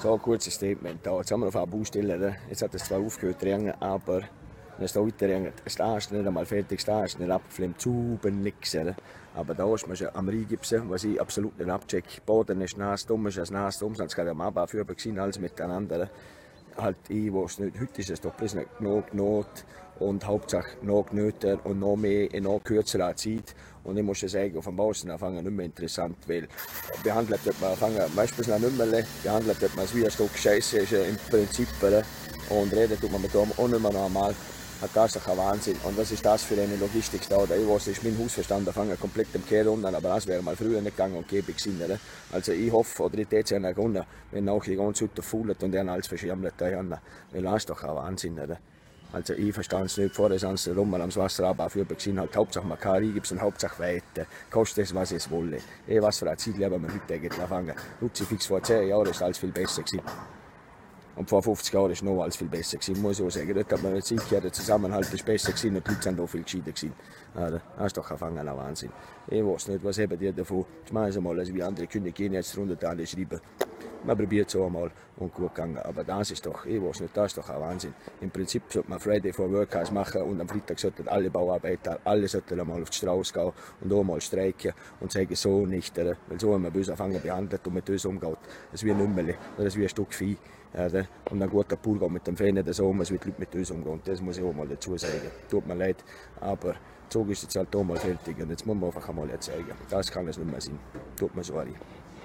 So ein kurzes Statement da. Jetzt haben wir auf einer Baustelle. Jetzt hat es zwar aufgehört zu regnen, aber es da weiter regnet, das ist nicht einmal fertig, das ist nicht abgeflammt, super nix. Aber da ist man schon am Reingipsen, was ich absolut nicht abchecke. Der Boden ist nass, dumm ist es nass, dumm, sonst kann ich am für gesehen, alles miteinander. Halt ich, wo es nicht, heute ist es doch bloß nicht genug Not und Hauptsache noch nöter und noch mehr in noch kürzerer Zeit. Und ich muss sagen, auf dem Außen anfangen nicht mehr interessant, weil behandelt wird man anfangen, meistens noch nicht mehr, behandelt wird man es wie ein Stück Scheiße, ist ja im Prinzip, und reden tut man mit dem auch nicht mehr normal. Ein Wahnsinn. Und was ist das für eine Logistik da? Ich weiß, ist mein Hausverstand, da fangen komplett im Kehr unten, aber das wäre mal früher nicht gegangen und gäbe gewesen. Oder? Also ich hoffe, oder ich täte es ja wenn auch die ganze Zeit faulen und dann alles verschimmelt. Weil das ist doch ein Wahnsinn. Oder? Also ich verstehe es nicht, vor sonst rum am Wasser aber für gesehen halt Hauptsache man kann gibt und Hauptsache weiter. Kostet es, was es wolle. Eh, was für ein Ziel haben wir heute eigentlich anfangen. Luxifix vor 10 Jahren ist alles viel besser gewesen. Und vor 50 Jahren ist noch alles viel besser gewesen, muss ich auch sagen. Dort hat man sicher, der Zusammenhalt ist besser gewesen und die Leute sind auch viel gescheiter gewesen. Also, das ist doch ein Wahnsinn. Ich weiß nicht, was haben die davon? Ich meine mal, also wie andere Künde gehen jetzt runter da schreiben man probiert es einmal und gut gegangen. Aber das ist doch, ich weiß nicht, das ist doch ein Wahnsinn. Im Prinzip sollte man Friday for Workers machen und am Freitag sollten alle Bauarbeiter, alle sollten einmal auf die Straße gehen und auch mal streiken und sagen, so nicht, weil so haben wir böse anfangen behandelt und mit uns umgeht. Das wie ein Nümmerli, das ist wie ein Stück Vieh. Und ein guter Pool mit dem Fan nicht so als wie die Leute mit uns umgehen. Das muss ich auch mal dazu sagen. Tut mir leid, aber Zug ist jetzt halt auch mal fertig und jetzt muss man einfach einmal zeigen. Das kann es nicht mehr sein. Tut mir sorry.